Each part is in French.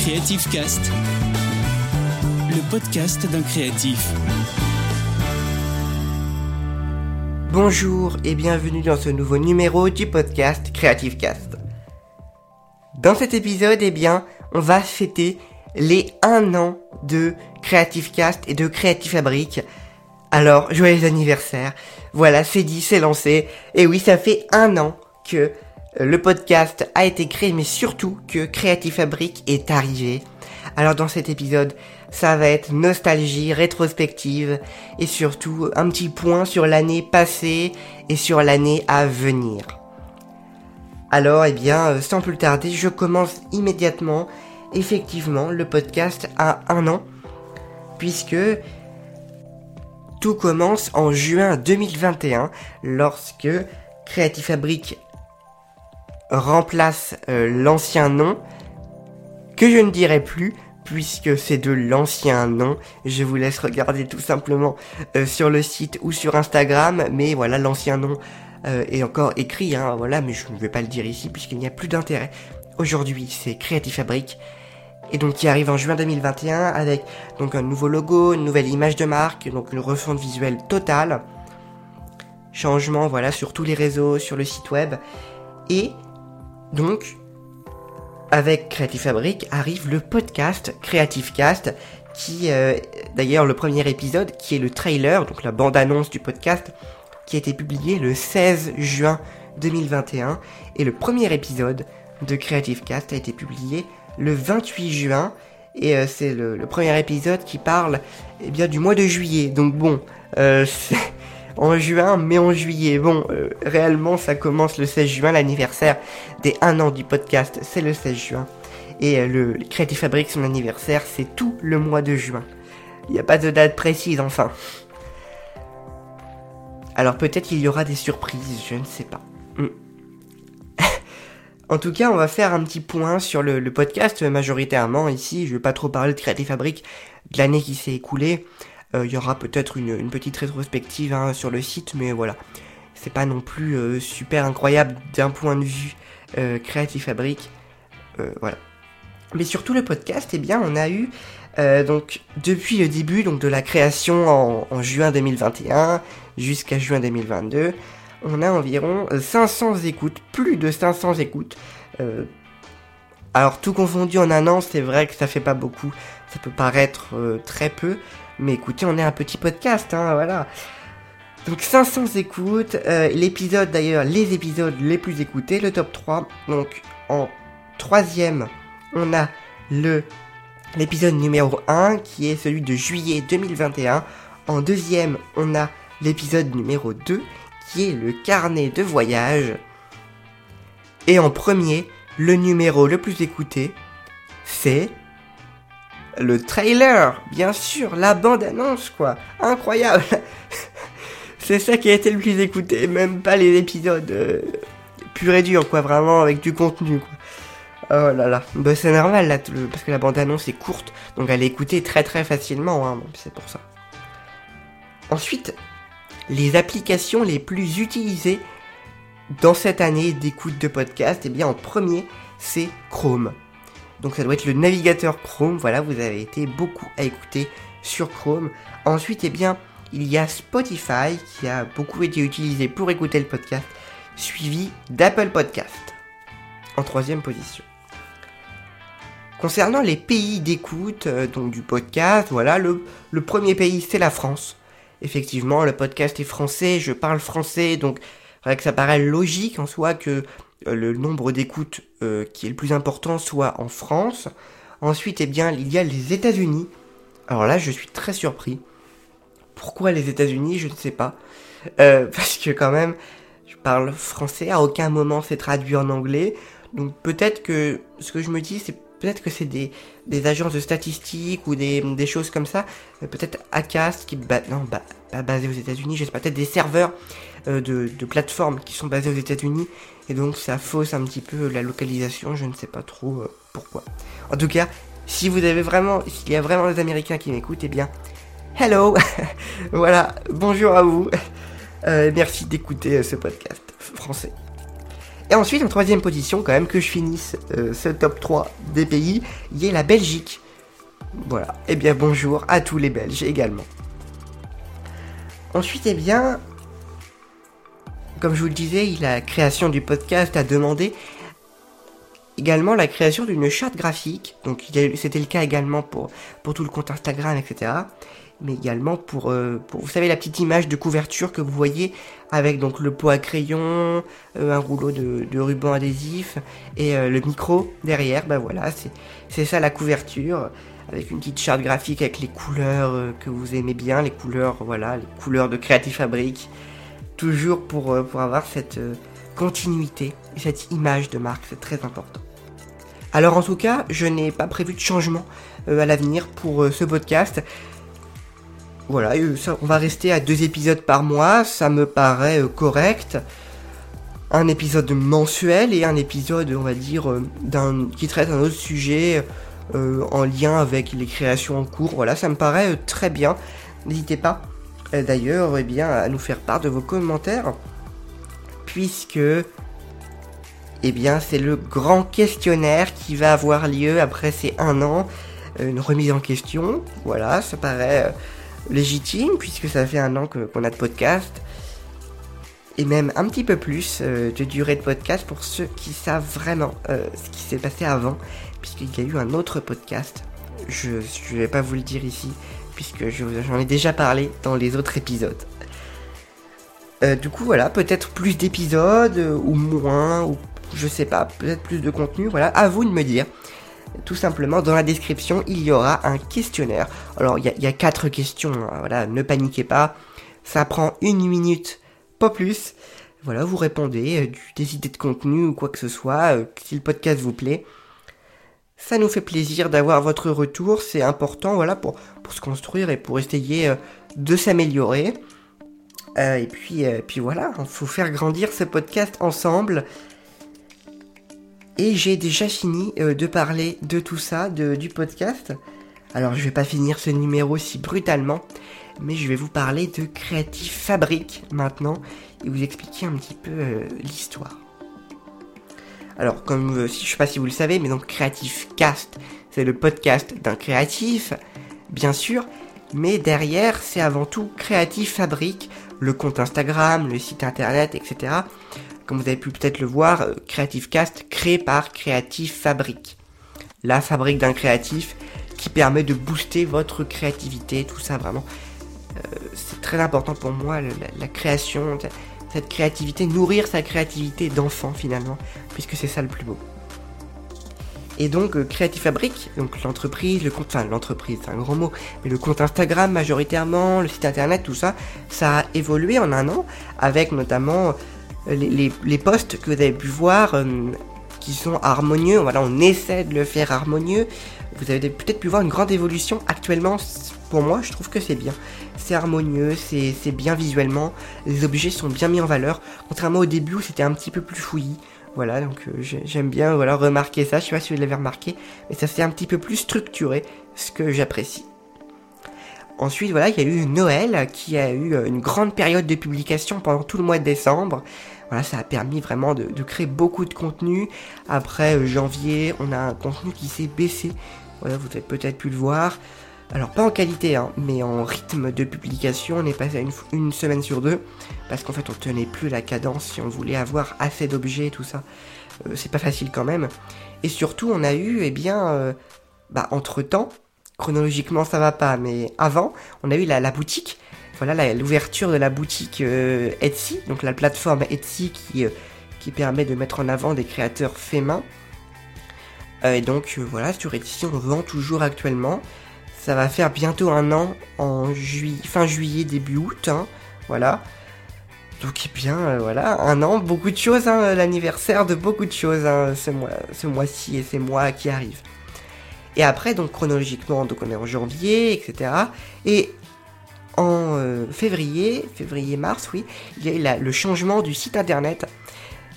Creative Cast, le podcast d'un créatif. Bonjour et bienvenue dans ce nouveau numéro du podcast Creative Cast. Dans cet épisode, eh bien, on va fêter les 1 an de Creative Cast et de Creative Fabric. Alors, joyeux anniversaire. Voilà, c'est dit, c'est lancé. Et oui, ça fait un an que le podcast a été créé, mais surtout que Creative Fabric est arrivé. Alors dans cet épisode, ça va être nostalgie, rétrospective et surtout un petit point sur l'année passée et sur l'année à venir. Alors, eh bien, euh, sans plus tarder, je commence immédiatement. Effectivement, le podcast a un an, puisque tout commence en juin 2021, lorsque Creative Fabric remplace euh, l'ancien nom, que je ne dirai plus, puisque c'est de l'ancien nom. Je vous laisse regarder tout simplement euh, sur le site ou sur Instagram, mais voilà, l'ancien nom euh, est encore écrit, hein, voilà, mais je ne vais pas le dire ici puisqu'il n'y a plus d'intérêt. Aujourd'hui, c'est Creative Fabric. Et donc qui arrive en juin 2021 avec donc un nouveau logo, une nouvelle image de marque, donc une refonte visuelle totale. Changement voilà sur tous les réseaux, sur le site web. Et donc, avec Creative Fabric arrive le podcast Creative Cast, qui, euh, d'ailleurs, le premier épisode, qui est le trailer, donc la bande-annonce du podcast, qui a été publié le 16 juin 2021, et le premier épisode de Creative Cast a été publié le 28 juin, et euh, c'est le, premier épisode qui parle eh bien, du mois de juillet. Donc bon, euh, en juin, mais en juillet. Bon, euh, réellement, ça commence le 16 juin, l'anniversaire des 1 an du podcast, c'est le 16 juin. Et euh, le, Creative Fabric, son anniversaire, c'est tout le mois de juin. Il n'y a pas de date précise, enfin. Alors peut-être qu'il y aura des surprises, je ne sais pas. Hmm. en tout cas, on va faire un petit point sur le, podcast majoritairement ici. Je ne vais pas trop parler de Creative Fabric de l'année qui s'est écoulée. Euh, il y aura peut-être une, petite rétrospective hein, sur le site, mais voilà. C'est pas non plus euh, super incroyable d'un point de vue euh, Creative Fabric. voilà. Mais surtout le podcast, eh bien, on a eu donc depuis le début donc de la création en, en juin 2021 jusqu'à juin 2022, on a environ 500 écoutes, plus de 500 écoutes. Alors tout confondu en un an, c'est vrai que ça fait pas beaucoup, ça peut paraître très peu, mais écoutez, on est un petit podcast, hein, voilà. Donc 500 écoutes, euh, l'épisode d'ailleurs, les épisodes les plus écoutés, le top 3. Donc en troisième, on a le l'épisode numéro 1 qui est celui de juillet 2021. En deuxième, on a l'épisode numéro 2 qui est le carnet de voyage. Et en premier, le numéro le plus écouté, c'est le trailer, bien sûr, la bande-annonce, quoi. Incroyable. c'est ça qui a été le plus écouté, même pas les épisodes euh, purs et durs, quoi, vraiment avec du contenu, quoi. Oh là là, bah, c'est normal là, parce que la bande-annonce est courte, donc elle est écoutée très très facilement, hein, c'est pour ça. Ensuite, les applications les plus utilisées dans cette année d'écoute de podcast, eh bien en premier, c'est Chrome. Donc ça doit être le navigateur Chrome. Voilà, vous avez été beaucoup à écouter sur Chrome. Ensuite, eh bien, il y a Spotify qui a beaucoup été utilisé pour écouter le podcast, suivi d'Apple Podcast en troisième position. Concernant les pays d'écoute euh, donc du podcast, voilà, le, le premier pays c'est la France. Effectivement, le podcast est français, je parle français, donc vrai que ça paraît logique en soi que euh, le nombre d'écoutes euh, qui est le plus important soit en France. Ensuite, eh bien, il y a les États-Unis. Alors là, je suis très surpris. Pourquoi les États-Unis Je ne sais pas. Euh, parce que quand même, je parle français. À aucun moment c'est traduit en anglais. Donc peut-être que ce que je me dis, c'est peut-être que c'est des, des agences de statistiques ou des, des choses comme ça. Peut-être Acast qui non bah, pas basé aux États-Unis. Je sais pas. Peut-être des serveurs de, de plateformes qui sont basés aux États-Unis et donc ça fausse un petit peu la localisation, je ne sais pas trop euh, pourquoi. En tout cas, si vous avez vraiment, s'il y a vraiment des Américains qui m'écoutent, eh bien, hello Voilà, bonjour à vous euh, Merci d'écouter euh, ce podcast français. Et ensuite, en troisième position, quand même, que je finisse euh, ce top 3 des pays, il y a la Belgique. Voilà. Eh bien, bonjour à tous les Belges également. Ensuite, eh bien, comme je vous le disais, la création du podcast a demandé également la création d'une charte graphique. Donc c'était le cas également pour, pour tout le compte Instagram, etc. Mais également pour, euh, pour, vous savez, la petite image de couverture que vous voyez avec donc le pot à crayon, euh, un rouleau de, ruban adhésif et euh, le micro derrière. Ben voilà, c'est ça la couverture avec une petite charte graphique avec les couleurs que vous aimez bien, les couleurs, voilà, les couleurs de Creative Fabric. Toujours pour, pour avoir cette continuité et cette image de marque, c'est très important. Alors en tout cas, je n'ai pas prévu de changement à l'avenir pour ce podcast. Voilà, euh, on va rester à deux épisodes par mois, ça me paraît correct. Un épisode mensuel et un épisode, on va dire, d'un qui traite un autre sujet en lien avec les créations en cours. Voilà, ça me paraît très bien. N'hésitez pas, d'ailleurs, eh bien, à nous faire part de vos commentaires, puisque eh bien, c'est le grand questionnaire qui va avoir lieu après ces un an. Euh, une remise en question. Voilà, ça paraît euh, légitime puisque ça fait un an qu'on a de podcast. Et même un petit peu plus euh, de durée de podcast pour ceux qui savent vraiment ce qui s'est passé avant. Puisqu'il y a eu un autre podcast. Je ne vais pas vous le dire ici puisque j'en ai déjà parlé dans les autres épisodes. du coup, voilà, peut-être plus d'épisodes, ou moins, ou je sais pas, peut-être plus de contenu, voilà, à vous de me dire. Tout simplement, dans la description, il y aura un questionnaire. Alors, il y, a quatre questions, hein, voilà, ne paniquez pas. Ça prend une minute, pas plus. Voilà, vous répondez, euh, des idées de contenu ou quoi que ce soit, euh, si le podcast vous plaît. Ça nous fait plaisir d'avoir votre retour, c'est important, voilà, pour, pour se construire et pour essayer euh, de s'améliorer. et puis, puis voilà, il faut faire grandir ce podcast ensemble. Et j'ai déjà fini euh, de parler de tout ça, du podcast. Alors je vais pas finir ce numéro si brutalement, mais je vais vous parler de Creative Fabric maintenant et vous expliquer un petit peu euh, l'histoire. Alors comme euh, si je sais pas si vous le savez, mais donc Creative Cast, c'est le podcast d'un créatif, bien sûr, mais derrière c'est avant tout Creative Fabric, le compte Instagram, le site internet, etc comme vous avez pu peut-être le voir, euh, Creative Cast créé par Creative Fabric. La fabrique d'un créatif qui permet de booster votre créativité, tout ça vraiment. Euh, c'est très important pour moi, la, création, cette créativité, nourrir sa créativité d'enfant finalement, puisque c'est ça le plus beau. Et donc euh, Creative Fabric, donc l'entreprise, le compte, enfin l'entreprise, c'est un grand mot, mais le compte Instagram majoritairement, le site internet, tout ça, ça a évolué en un an, avec notamment les, les, postes que vous avez pu voir euh, qui sont harmonieux. On essaie de le faire harmonieux. Vous avez peut-être pu voir une grande évolution. Actuellement, pour moi, je trouve que c'est bien. C'est harmonieux, c'est bien visuellement. Les objets sont bien mis en valeur. Contrairement au début où c'était un petit peu plus fouillis. Voilà, donc euh, j'aime bien voilà, remarquer ça. Je sais pas si vous l'avez remarqué, mais ça c'est un petit peu plus structuré, ce que j'apprécie. Ensuite, voilà, il y a eu Noël qui a eu euh, une grande période de publication pendant tout le mois de décembre. Voilà, ça a permis vraiment de, créer beaucoup de contenu. Après euh, janvier, on a un contenu qui s'est baissé. Voilà, vous avez peut-être pu le voir. Alors pas en qualité, hein, mais en rythme de publication, on est passé à une, semaine sur deux, parce qu'en fait on tenait plus la cadence si on voulait avoir assez d'objets et tout ça. Euh, c'est pas facile quand même. Et surtout on a eu, eh bien, euh, bah, entre temps, chronologiquement ça va pas, mais avant, on a eu la boutique voilà l'ouverture de la boutique euh, Etsy, donc la plateforme Etsy qui, euh, qui permet de mettre en avant des créateurs faits main. Euh, et donc voilà, sur Etsy on vend toujours actuellement. Ça va faire bientôt un an en juillet, fin juillet, début août. Hein, voilà. Donc eh bien voilà, un an, beaucoup de choses, hein, l'anniversaire de beaucoup de choses hein, ce mois-ci et ces mois qui arrivent. Et après, donc chronologiquement, donc on est en janvier, etc. Et en euh, février, février-mars, oui, il y a eu le changement du site internet.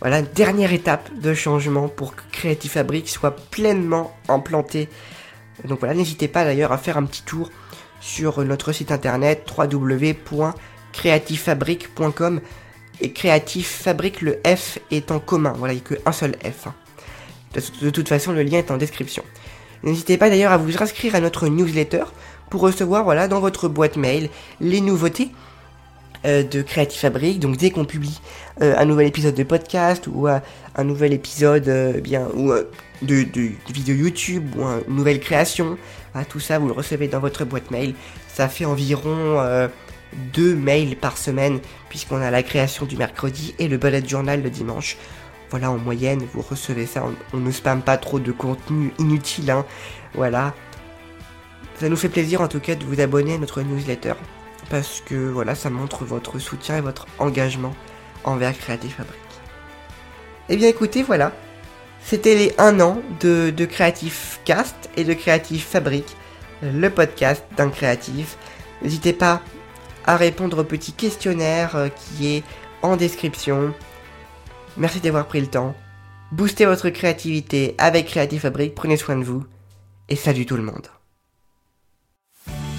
Voilà, dernière étape de changement pour que Creative Fabric soit pleinement implanté. Donc voilà, n'hésitez pas d'ailleurs à faire un petit tour sur notre site internet www.creativefabric.com et Creative Fabric, le F est en commun. Voilà, il n'y a qu'un seul F. Hein. De, toute façon, le lien est en description. N'hésitez pas d'ailleurs à vous inscrire à notre newsletter pour recevoir voilà, dans votre boîte mail les nouveautés euh, de Creative Fabric. Donc dès qu'on publie euh, un nouvel épisode de podcast ou euh, un nouvel épisode bien ou de, vidéo YouTube ou une nouvelle création, ah, tout ça vous le recevez dans votre boîte mail. Ça fait environ deux mails par semaine puisqu'on a la création du mercredi et le bullet journal le dimanche. Voilà, en moyenne, vous recevez ça. On, ne spamme pas trop de contenu inutile. Hein. Voilà. Ça nous fait plaisir en tout cas de vous abonner à notre newsletter. Parce que voilà, ça montre votre soutien et votre engagement envers Creative Fabric. Eh bien écoutez, voilà. C'était les 1 an de, de Creative Cast et de Creative Fabric, le podcast d'un créatif. N'hésitez pas à répondre au petit questionnaire euh, qui est en description. Merci d'avoir pris le temps. Boostez votre créativité avec Creative Fabric, prenez soin de vous et salut tout le monde.